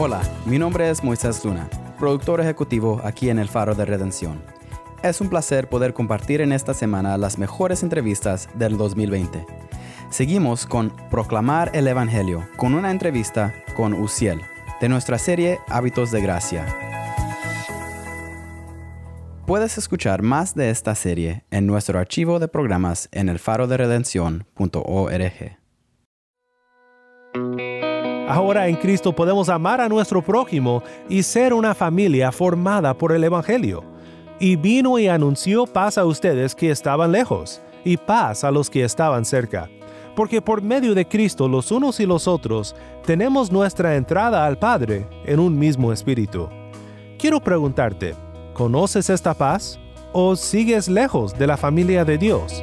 Hola, mi nombre es Moisés Luna, productor ejecutivo aquí en El Faro de Redención. Es un placer poder compartir en esta semana las mejores entrevistas del 2020. Seguimos con Proclamar el Evangelio, con una entrevista con Uciel, de nuestra serie Hábitos de Gracia. Puedes escuchar más de esta serie en nuestro archivo de programas en elfaroderedención.org. Ahora en Cristo podemos amar a nuestro prójimo y ser una familia formada por el Evangelio. Y vino y anunció paz a ustedes que estaban lejos, y paz a los que estaban cerca. Porque por medio de Cristo los unos y los otros tenemos nuestra entrada al Padre en un mismo espíritu. Quiero preguntarte, ¿conoces esta paz? ¿O sigues lejos de la familia de Dios?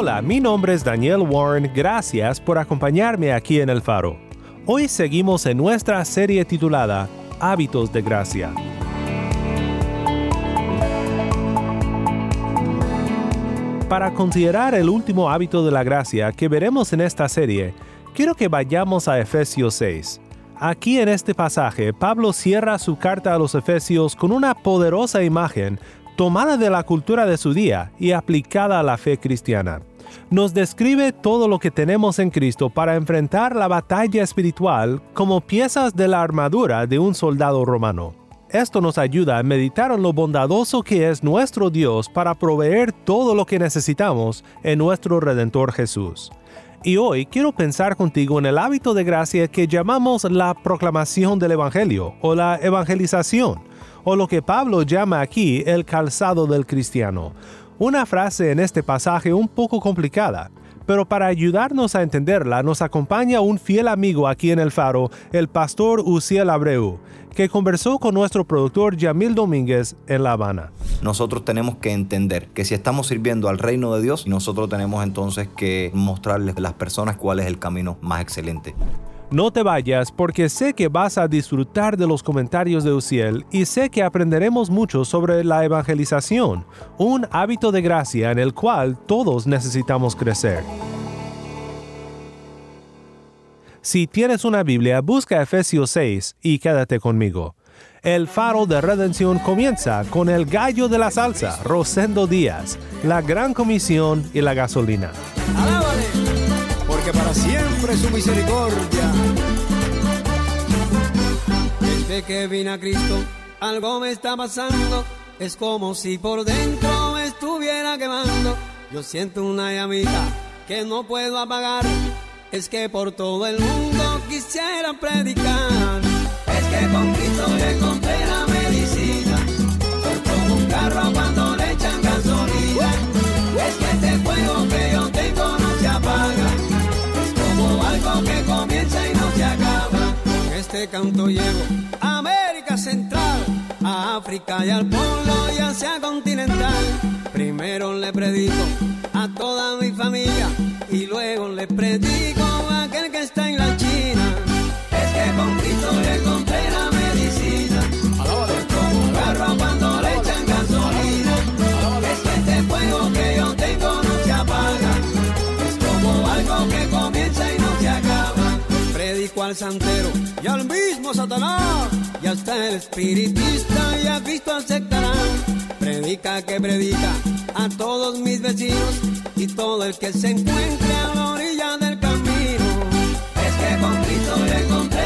Hola, mi nombre es Daniel Warren, gracias por acompañarme aquí en El Faro. Hoy seguimos en nuestra serie titulada Hábitos de Gracia. Para considerar el último hábito de la gracia que veremos en esta serie, quiero que vayamos a Efesios 6. Aquí en este pasaje, Pablo cierra su carta a los Efesios con una poderosa imagen tomada de la cultura de su día y aplicada a la fe cristiana. Nos describe todo lo que tenemos en Cristo para enfrentar la batalla espiritual como piezas de la armadura de un soldado romano. Esto nos ayuda a meditar en lo bondadoso que es nuestro Dios para proveer todo lo que necesitamos en nuestro Redentor Jesús. Y hoy quiero pensar contigo en el hábito de gracia que llamamos la proclamación del Evangelio o la evangelización, o lo que Pablo llama aquí el calzado del cristiano. Una frase en este pasaje un poco complicada, pero para ayudarnos a entenderla nos acompaña un fiel amigo aquí en el faro, el pastor Uciel Abreu, que conversó con nuestro productor Yamil Domínguez en La Habana. Nosotros tenemos que entender que si estamos sirviendo al reino de Dios, nosotros tenemos entonces que mostrarles a las personas cuál es el camino más excelente. No te vayas porque sé que vas a disfrutar de los comentarios de Uciel y sé que aprenderemos mucho sobre la evangelización, un hábito de gracia en el cual todos necesitamos crecer. Si tienes una Biblia, busca Efesios 6 y quédate conmigo. El faro de redención comienza con el gallo de la salsa, Rosendo Díaz, la gran comisión y la gasolina. ¡Alábale! Porque para siempre su misericordia. Desde que vine a Cristo, algo me está pasando. Es como si por dentro me estuviera quemando. Yo siento una llamita que no puedo apagar. Es que por todo el mundo quisiera predicar. Es que con Cristo yo encontré este canto llego a América Central, a África y al Polo y Asia continental. Primero le predico a toda mi familia y luego le predico a aquel que está en la China. Es que con Cristo yo al santero y al mismo Satanás. Y hasta el espiritista y a Cristo aceptarán. Predica que predica a todos mis vecinos y todo el que se encuentre a la orilla del camino. Es que con Cristo yo encontré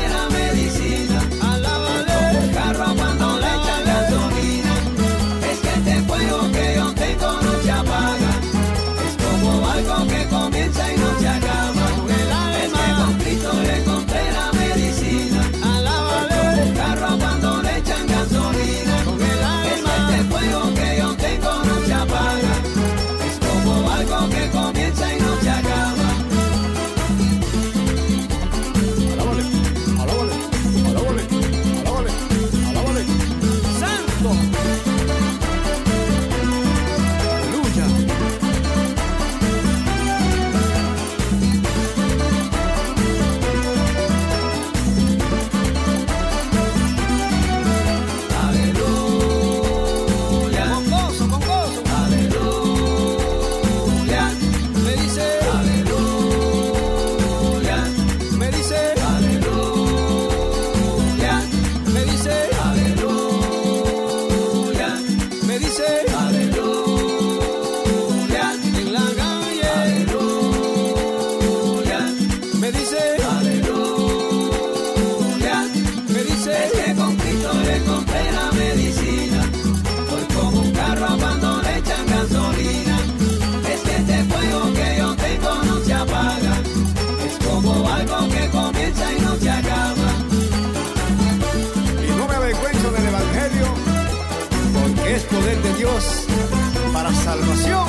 la salvación.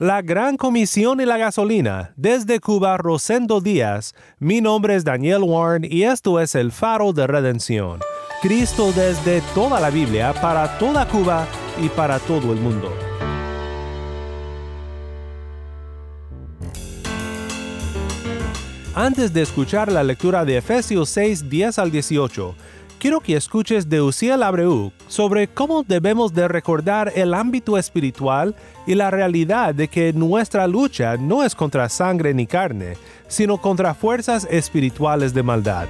La Gran Comisión y la Gasolina. Desde Cuba, Rosendo Díaz. Mi nombre es Daniel Warren y esto es el Faro de Redención. Cristo desde toda la Biblia, para toda Cuba y para todo el mundo. Antes de escuchar la lectura de Efesios 6, 10 al 18, quiero que escuches de Uciel Abreu sobre cómo debemos de recordar el ámbito espiritual y la realidad de que nuestra lucha no es contra sangre ni carne, sino contra fuerzas espirituales de maldad.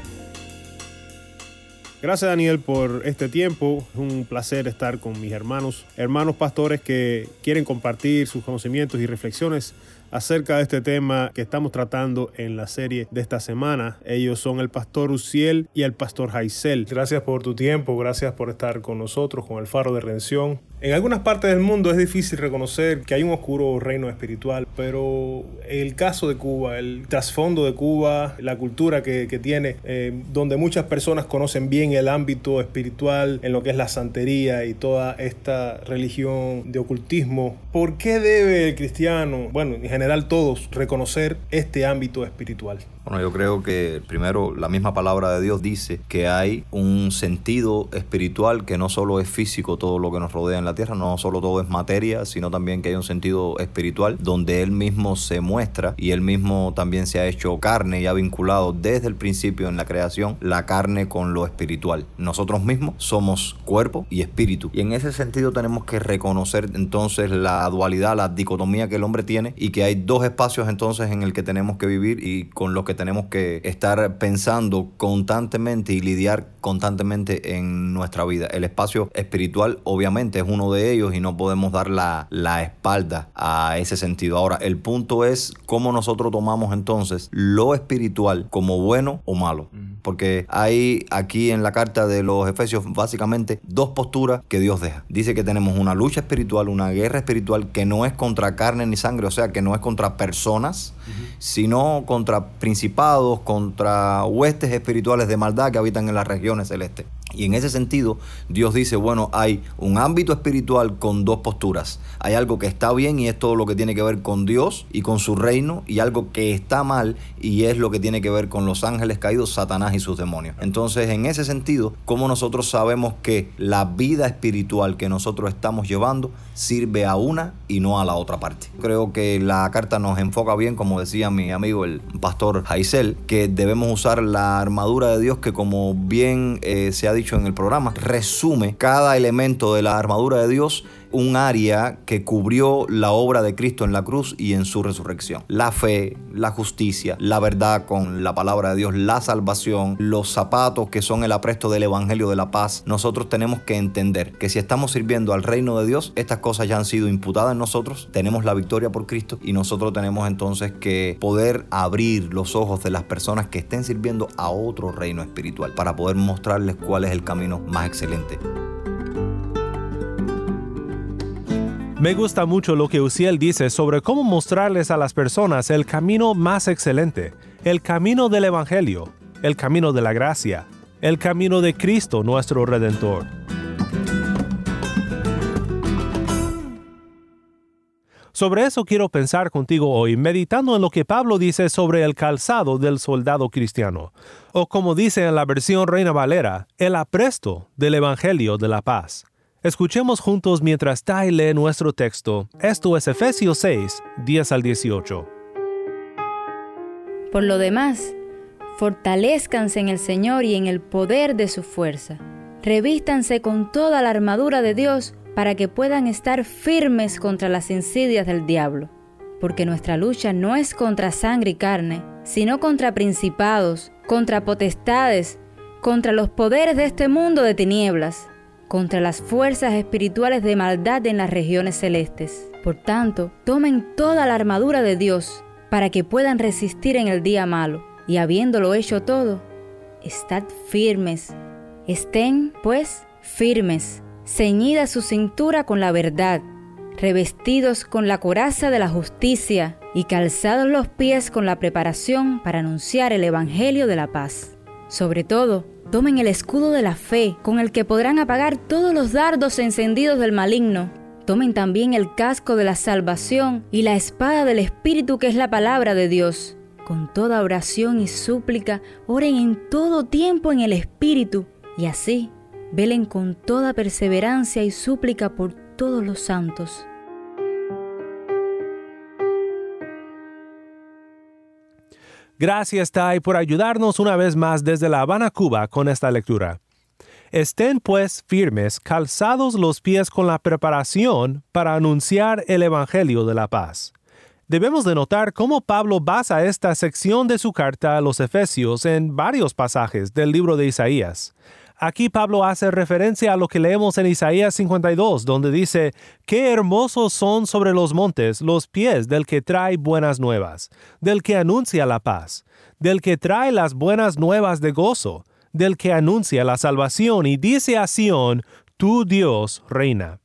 Gracias Daniel por este tiempo. Es un placer estar con mis hermanos, hermanos pastores que quieren compartir sus conocimientos y reflexiones acerca de este tema que estamos tratando en la serie de esta semana. Ellos son el pastor Uciel y el pastor Jaisel. Gracias por tu tiempo, gracias por estar con nosotros, con el Faro de Redención. En algunas partes del mundo es difícil reconocer que hay un oscuro reino espiritual, pero el caso de Cuba, el trasfondo de Cuba, la cultura que, tiene, eh, donde muchas personas conocen bien el ámbito espiritual en lo que es la santería y toda esta religión de ocultismo, ¿por qué debe el cristiano, bueno, en general todos, reconocer este ámbito espiritual? Bueno, yo creo que primero la misma palabra de Dios dice que hay un sentido espiritual que no solo es físico todo lo que nos rodea en la tierra, no solo todo es materia, sino también que hay un sentido espiritual donde Él mismo se muestra y Él mismo también se ha hecho carne y ha vinculado desde el principio en la creación la carne con lo espiritual. Nosotros mismos somos cuerpo y espíritu. Y en ese sentido tenemos que reconocer entonces la dualidad, la dicotomía que el hombre tiene y que hay dos espacios entonces en el que tenemos que vivir y con los que tenemos que estar pensando constantemente y lidiar constantemente en nuestra vida. El espacio espiritual obviamente es uno de ellos y no podemos dar la, la espalda a ese sentido. Ahora, el punto es cómo nosotros tomamos entonces lo espiritual como bueno o malo. Porque hay aquí en la carta de los Efesios básicamente dos posturas que Dios deja. Dice que tenemos una lucha espiritual, una guerra espiritual que no es contra carne ni sangre, o sea, que no es contra personas, sino contra principados, contra huestes espirituales de maldad que habitan en las regiones celestes. Y en ese sentido, Dios dice, bueno, hay un ámbito espiritual con dos posturas. Hay algo que está bien y es todo lo que tiene que ver con Dios y con su reino, y algo que está mal y es lo que tiene que ver con los ángeles caídos, Satanás y sus demonios. Entonces, en ese sentido, ¿cómo nosotros sabemos que la vida espiritual que nosotros estamos llevando sirve a una y no a la otra parte? Creo que la carta nos enfoca bien, como decía mi amigo el pastor Jaisel, que debemos usar la armadura de Dios que como bien eh, se ha dicho en el programa, resume cada elemento de la armadura de Dios un área que cubrió la obra de Cristo en la cruz y en su resurrección. La fe, la justicia, la verdad con la palabra de Dios, la salvación, los zapatos que son el apresto del Evangelio de la paz. Nosotros tenemos que entender que si estamos sirviendo al reino de Dios, estas cosas ya han sido imputadas en nosotros, tenemos la victoria por Cristo y nosotros tenemos entonces que poder abrir los ojos de las personas que estén sirviendo a otro reino espiritual para poder mostrarles cuál es el camino más excelente. Me gusta mucho lo que Uciel dice sobre cómo mostrarles a las personas el camino más excelente, el camino del Evangelio, el camino de la gracia, el camino de Cristo nuestro Redentor. Sobre eso quiero pensar contigo hoy, meditando en lo que Pablo dice sobre el calzado del soldado cristiano, o como dice en la versión Reina Valera, el apresto del Evangelio de la paz. Escuchemos juntos mientras Tai lee nuestro texto. Esto es Efesios 6, 10 al 18. Por lo demás, fortalezcanse en el Señor y en el poder de su fuerza. Revístanse con toda la armadura de Dios para que puedan estar firmes contra las insidias del diablo. Porque nuestra lucha no es contra sangre y carne, sino contra principados, contra potestades, contra los poderes de este mundo de tinieblas contra las fuerzas espirituales de maldad en las regiones celestes. Por tanto, tomen toda la armadura de Dios para que puedan resistir en el día malo, y habiéndolo hecho todo, estad firmes. Estén, pues, firmes, ceñida su cintura con la verdad, revestidos con la coraza de la justicia y calzados los pies con la preparación para anunciar el Evangelio de la paz Sobre todo, tomen el escudo de la fe, con el que podrán apagar todos los dardos encendidos del maligno. Tomen también el casco de la salvación y la espada del Espíritu que es la palabra de Dios. Con toda oración y súplica, oren en todo tiempo en el Espíritu, y así velen con toda perseverancia y súplica por todos los santos. Gracias, Tai, por ayudarnos una vez más desde La Habana, Cuba, con esta lectura. Estén pues firmes, calzados los pies con la preparación para anunciar el Evangelio de la paz. Debemos de notar cómo Pablo basa esta sección de su carta a los Efesios en varios pasajes del libro de Isaías. Aquí Pablo hace referencia a lo que leemos en Isaías 52, donde dice, Qué hermosos son sobre los montes los pies del que trae buenas nuevas, del que anuncia la paz, del que trae las buenas nuevas de gozo, del que anuncia la salvación y dice a Sión, Tu Dios reina.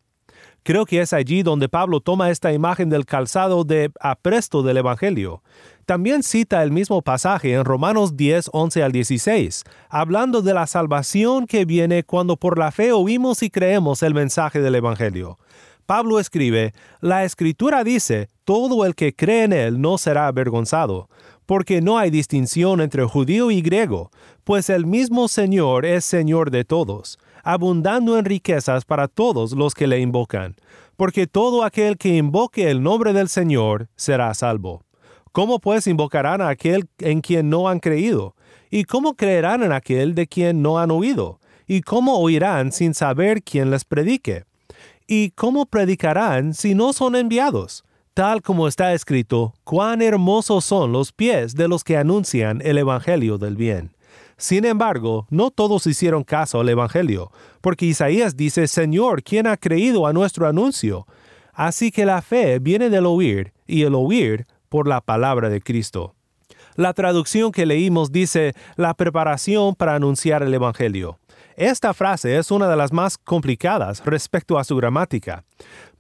Creo que es allí donde Pablo toma esta imagen del calzado de apresto del Evangelio. También cita el mismo pasaje en Romanos 10, 11 al 16, hablando de la salvación que viene cuando por la fe oímos y creemos el mensaje del Evangelio. Pablo escribe, La Escritura dice, todo el que cree en él no será avergonzado, porque no hay distinción entre judío y griego, pues el mismo Señor es Señor de todos abundando en riquezas para todos los que le invocan, porque todo aquel que invoque el nombre del Señor será salvo. ¿Cómo pues invocarán a aquel en quien no han creído? ¿Y cómo creerán en aquel de quien no han oído? ¿Y cómo oirán sin saber quién les predique? ¿Y cómo predicarán si no son enviados? Tal como está escrito, cuán hermosos son los pies de los que anuncian el Evangelio del bien. Sin embargo, no todos hicieron caso al Evangelio, porque Isaías dice, Señor, ¿quién ha creído a nuestro anuncio? Así que la fe viene del oír, y el oír por la palabra de Cristo. La traducción que leímos dice, la preparación para anunciar el Evangelio. Esta frase es una de las más complicadas respecto a su gramática.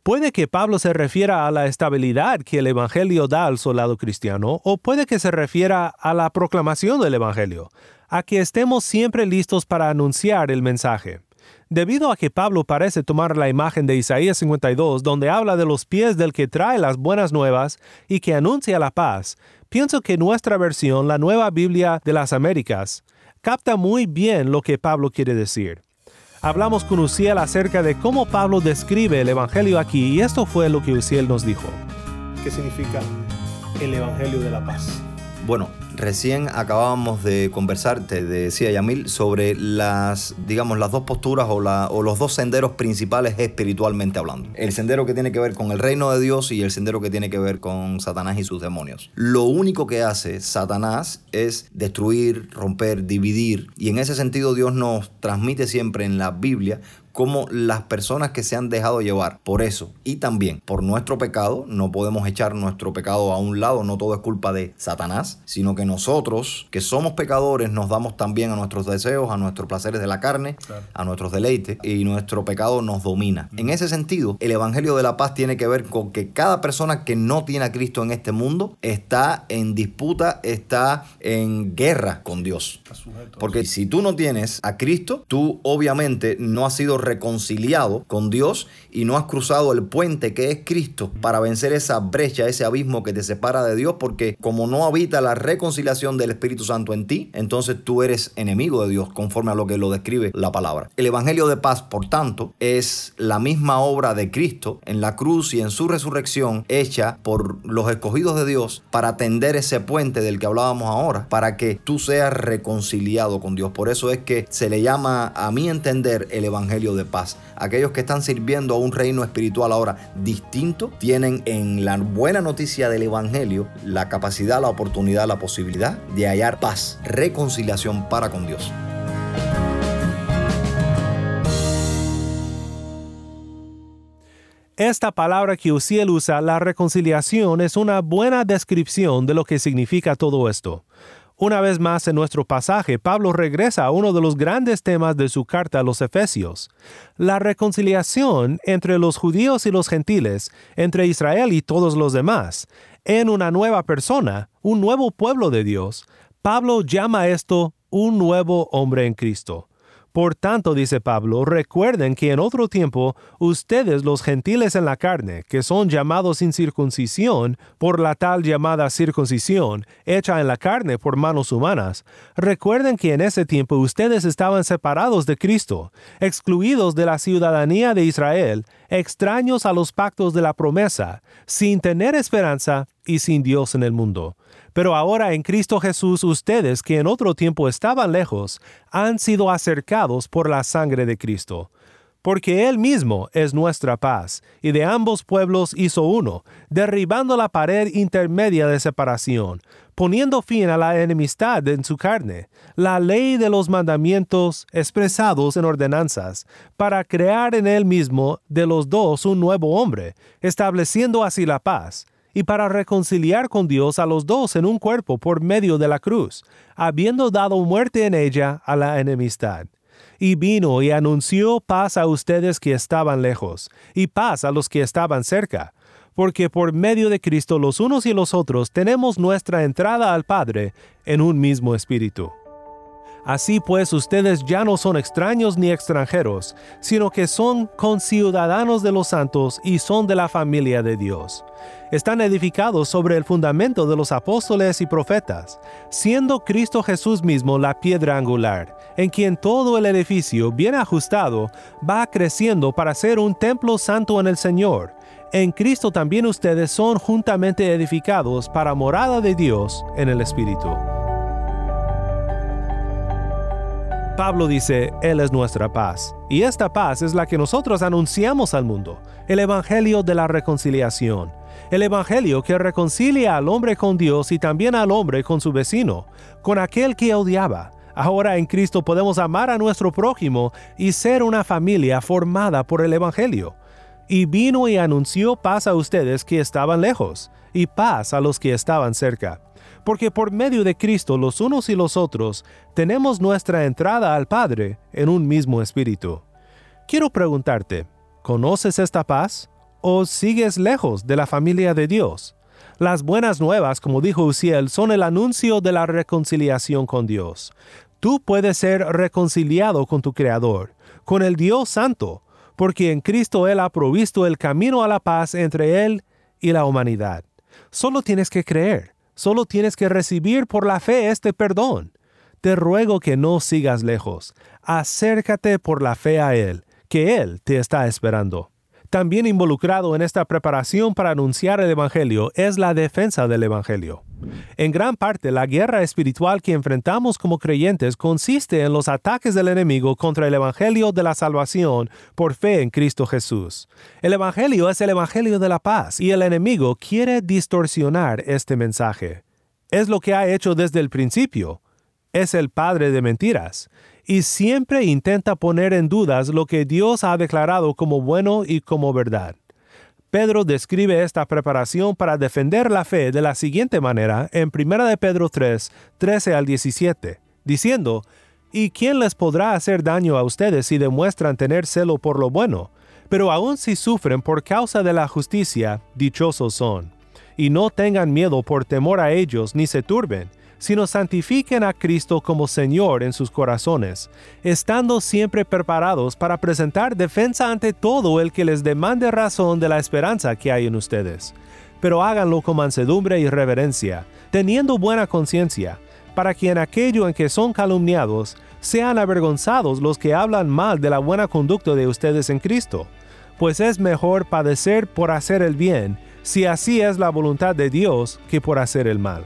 Puede que Pablo se refiera a la estabilidad que el Evangelio da al soldado cristiano, o puede que se refiera a la proclamación del Evangelio, a que estemos siempre listos para anunciar el mensaje. Debido a que Pablo parece tomar la imagen de Isaías 52, donde habla de los pies del que trae las buenas nuevas y que anuncia la paz, pienso que nuestra versión, la Nueva Biblia de las Américas, capta muy bien lo que Pablo quiere decir. Hablamos con Uciel acerca de cómo Pablo describe el Evangelio aquí y esto fue lo que Uciel nos dijo. ¿Qué significa el Evangelio de la paz? Bueno, recién acabábamos de conversar, te decía Yamil, sobre las, digamos, las dos posturas o, o, los dos senderos principales espiritualmente hablando. El sendero que tiene que ver con el reino de Dios y el sendero que tiene que ver con Satanás y sus demonios. Lo único que hace Satanás es destruir, romper, dividir. Y en ese sentido Dios nos transmite siempre en la Biblia como las personas que se han dejado llevar por eso. Y también por nuestro pecado, no podemos echar nuestro pecado a un lado, no todo es culpa de Satanás, sino que nosotros, que somos pecadores, nos damos también a nuestros deseos, a nuestros placeres de la carne, a nuestros deleites y nuestro pecado nos domina. En ese sentido, el Evangelio de la Paz tiene que ver con que cada persona que no tiene a Cristo en este mundo está en disputa, está en guerra con Dios. Porque si tú no tienes a Cristo, tú obviamente no has sido reconciliado con Dios y no has cruzado el puente que es Cristo para vencer esa brecha, ese abismo que te separa de Dios, porque como no habita la reconciliación del Espíritu Santo en ti, entonces tú eres enemigo de Dios, conforme a lo que lo describe la palabra. El Evangelio de paz, por tanto, es la misma obra de Cristo en la cruz y en su resurrección hecha por los escogidos de Dios para tender ese puente del que hablábamos ahora, para que tú seas reconciliado con Dios. Por eso es que se le llama, a mi entender, el Evangelio de paz. Aquellos que están sirviendo a un reino espiritual ahora distinto tienen en la buena noticia del Evangelio la capacidad, la oportunidad, la posibilidad de hallar paz, reconciliación para con Dios. Esta palabra que Uciel usa, la reconciliación, es una buena descripción de lo que significa todo esto. Una vez más en nuestro pasaje, Pablo regresa a uno de los grandes temas de su carta a los Efesios, la reconciliación entre los judíos y los gentiles, entre Israel y todos los demás, en una nueva persona, un nuevo pueblo de Dios. Pablo llama esto un nuevo hombre en Cristo. Por tanto, dice Pablo, recuerden que en otro tiempo ustedes los gentiles en la carne, que son llamados sin circuncisión por la tal llamada circuncisión, hecha en la carne por manos humanas, recuerden que en ese tiempo ustedes estaban separados de Cristo, excluidos de la ciudadanía de Israel, extraños a los pactos de la promesa, sin tener esperanza y sin Dios en el mundo. Pero ahora en Cristo Jesús ustedes que en otro tiempo estaban lejos, han sido acercados por la sangre de Cristo. Porque Él mismo es nuestra paz, y de ambos pueblos hizo uno, derribando la pared intermedia de separación, poniendo fin a la enemistad en su carne, la ley de los mandamientos expresados en ordenanzas, para crear en Él mismo de los dos un nuevo hombre, estableciendo así la paz y para reconciliar con Dios a los dos en un cuerpo por medio de la cruz, habiendo dado muerte en ella a la enemistad. Y vino y anunció paz a ustedes que estaban lejos, y paz a los que estaban cerca, porque por medio de Cristo los unos y los otros tenemos nuestra entrada al Padre en un mismo espíritu. Así pues, ustedes ya no son extraños ni extranjeros, sino que son conciudadanos de los santos y son de la familia de Dios. Están edificados sobre el fundamento de los apóstoles y profetas, siendo Cristo Jesús mismo la piedra angular, en quien todo el edificio, bien ajustado, va creciendo para ser un templo santo en el Señor. En Cristo también ustedes son juntamente edificados para morada de Dios en el Espíritu. Pablo dice, Él es nuestra paz. Y esta paz es la que nosotros anunciamos al mundo, el Evangelio de la reconciliación. El Evangelio que reconcilia al hombre con Dios y también al hombre con su vecino, con aquel que odiaba. Ahora en Cristo podemos amar a nuestro prójimo y ser una familia formada por el Evangelio. Y vino y anunció paz a ustedes que estaban lejos, y paz a los que estaban cerca porque por medio de Cristo los unos y los otros tenemos nuestra entrada al Padre en un mismo espíritu. Quiero preguntarte, ¿conoces esta paz? ¿O sigues lejos de la familia de Dios? Las buenas nuevas, como dijo Uziel, son el anuncio de la reconciliación con Dios. Tú puedes ser reconciliado con tu Creador, con el Dios Santo, porque en Cristo Él ha provisto el camino a la paz entre Él y la humanidad. Solo tienes que creer. Solo tienes que recibir por la fe este perdón. Te ruego que no sigas lejos. Acércate por la fe a Él, que Él te está esperando. También involucrado en esta preparación para anunciar el Evangelio es la defensa del Evangelio. En gran parte, la guerra espiritual que enfrentamos como creyentes consiste en los ataques del enemigo contra el Evangelio de la salvación por fe en Cristo Jesús. El Evangelio es el Evangelio de la paz y el enemigo quiere distorsionar este mensaje. Es lo que ha hecho desde el principio. Es el padre de mentiras y siempre intenta poner en dudas lo que Dios ha declarado como bueno y como verdad. Pedro describe esta preparación para defender la fe de la siguiente manera en 1 de Pedro 3, 13 al 17, diciendo, ¿Y quién les podrá hacer daño a ustedes si demuestran tener celo por lo bueno? Pero aun si sufren por causa de la justicia, dichosos son. Y no tengan miedo por temor a ellos, ni se turben sino santifiquen a Cristo como Señor en sus corazones, estando siempre preparados para presentar defensa ante todo el que les demande razón de la esperanza que hay en ustedes. Pero háganlo con mansedumbre y reverencia, teniendo buena conciencia, para que en aquello en que son calumniados sean avergonzados los que hablan mal de la buena conducta de ustedes en Cristo, pues es mejor padecer por hacer el bien, si así es la voluntad de Dios, que por hacer el mal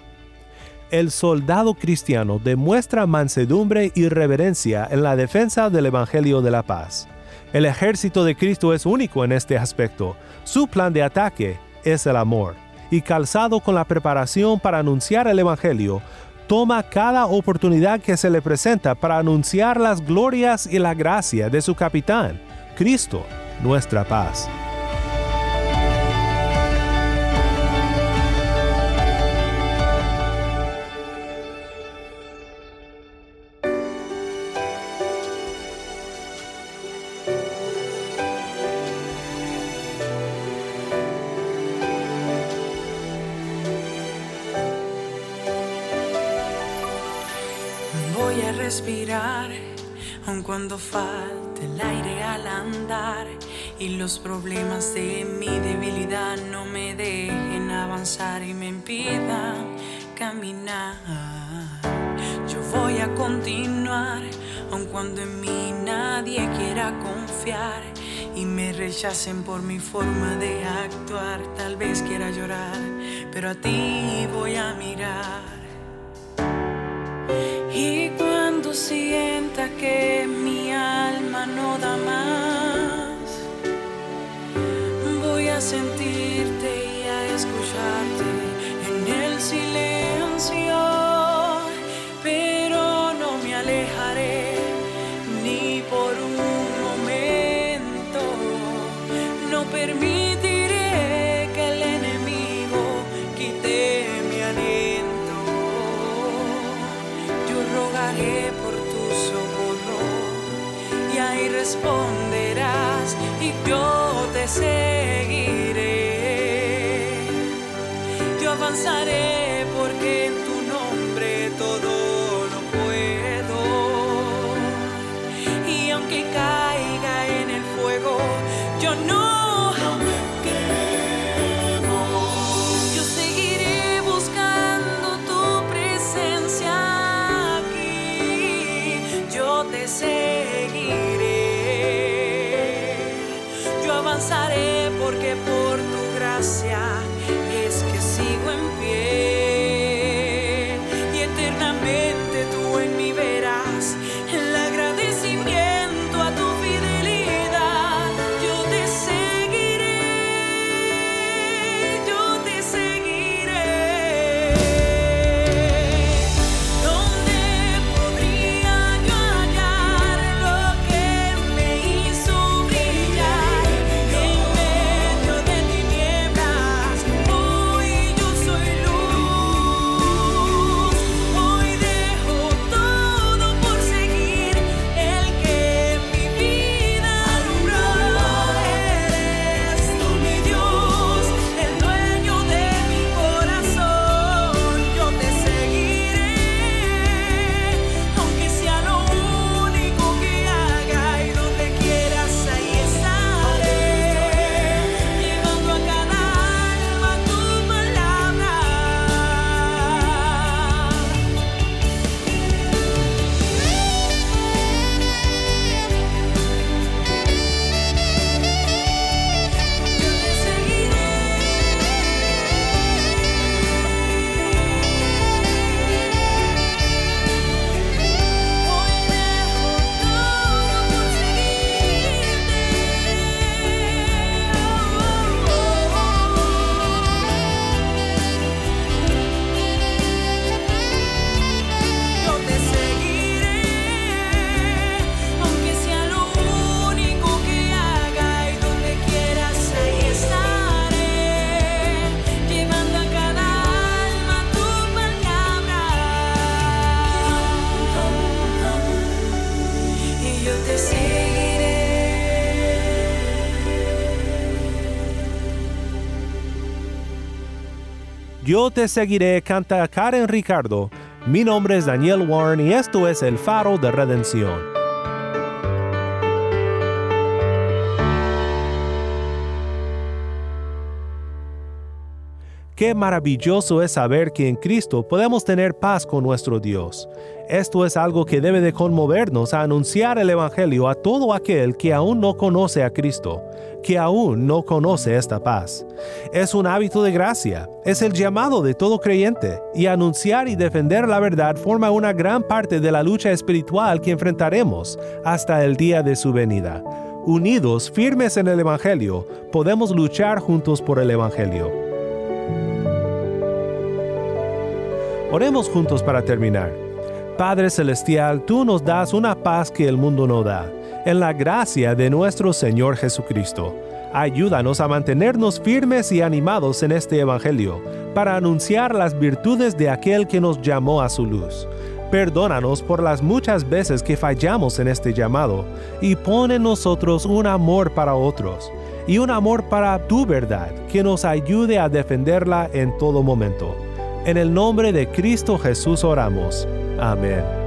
el soldado cristiano demuestra mansedumbre y reverencia en la defensa del Evangelio de la paz. El ejército de Cristo es único en este aspecto. Su plan de ataque es el amor, y calzado con la preparación para anunciar el Evangelio, toma cada oportunidad que se le presenta para anunciar las glorias y la gracia de su capitán, Cristo, nuestra paz. Los problemas de mi debilidad no me dejen avanzar y me impidan caminar. Yo voy a continuar, aun cuando en mí nadie quiera confiar y me rechacen por mi forma de actuar. Tal vez quiera llorar, pero a ti voy a mirar. Y cuando sienta que yo tu Yo te seguiré, canta Karen Ricardo. Mi nombre es Daniel Warren y esto es El Faro de Redención. Qué maravilloso es saber que en Cristo podemos tener paz con nuestro Dios. Esto es algo que debe de conmovernos a anunciar el Evangelio a todo aquel que aún no conoce a Cristo, que aún no conoce esta paz. Es un hábito de gracia, es el llamado de todo creyente, y anunciar y defender la verdad forma una gran parte de la lucha espiritual que enfrentaremos hasta el día de su venida. Unidos, firmes en el Evangelio, podemos luchar juntos por el Evangelio. Oremos juntos para terminar. Padre Celestial, tú nos das una paz que el mundo no da, en la gracia de nuestro Señor Jesucristo. Ayúdanos a mantenernos firmes y animados en este Evangelio, para anunciar las virtudes de aquel que nos llamó a su luz. Perdónanos por las muchas veces que fallamos en este llamado y pon en nosotros un amor para otros y un amor para tu verdad que nos ayude a defenderla en todo momento. En el nombre de Cristo Jesús oramos. Amén.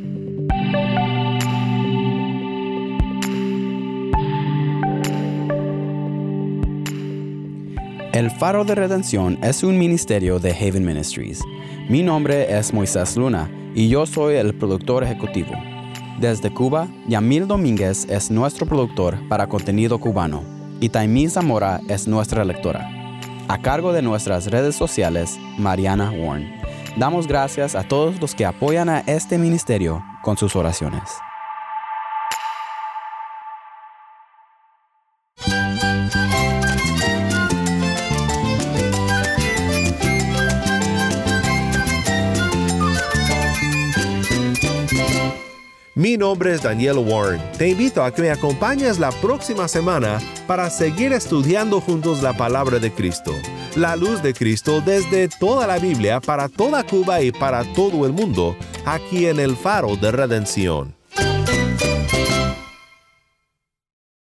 El Faro de Redención es un ministerio de Haven Ministries. Mi nombre es Moisés Luna y yo soy el productor ejecutivo. Desde Cuba, Yamil Domínguez es nuestro productor para contenido cubano y Taimí Zamora es nuestra lectora. A cargo de nuestras redes sociales, Mariana Warren. Damos gracias a todos los que apoyan a este ministerio con sus oraciones. Mi nombre es Daniel Warren. Te invito a que me acompañes la próxima semana para seguir estudiando juntos la palabra de Cristo, la luz de Cristo desde toda la Biblia para toda Cuba y para todo el mundo, aquí en el faro de redención.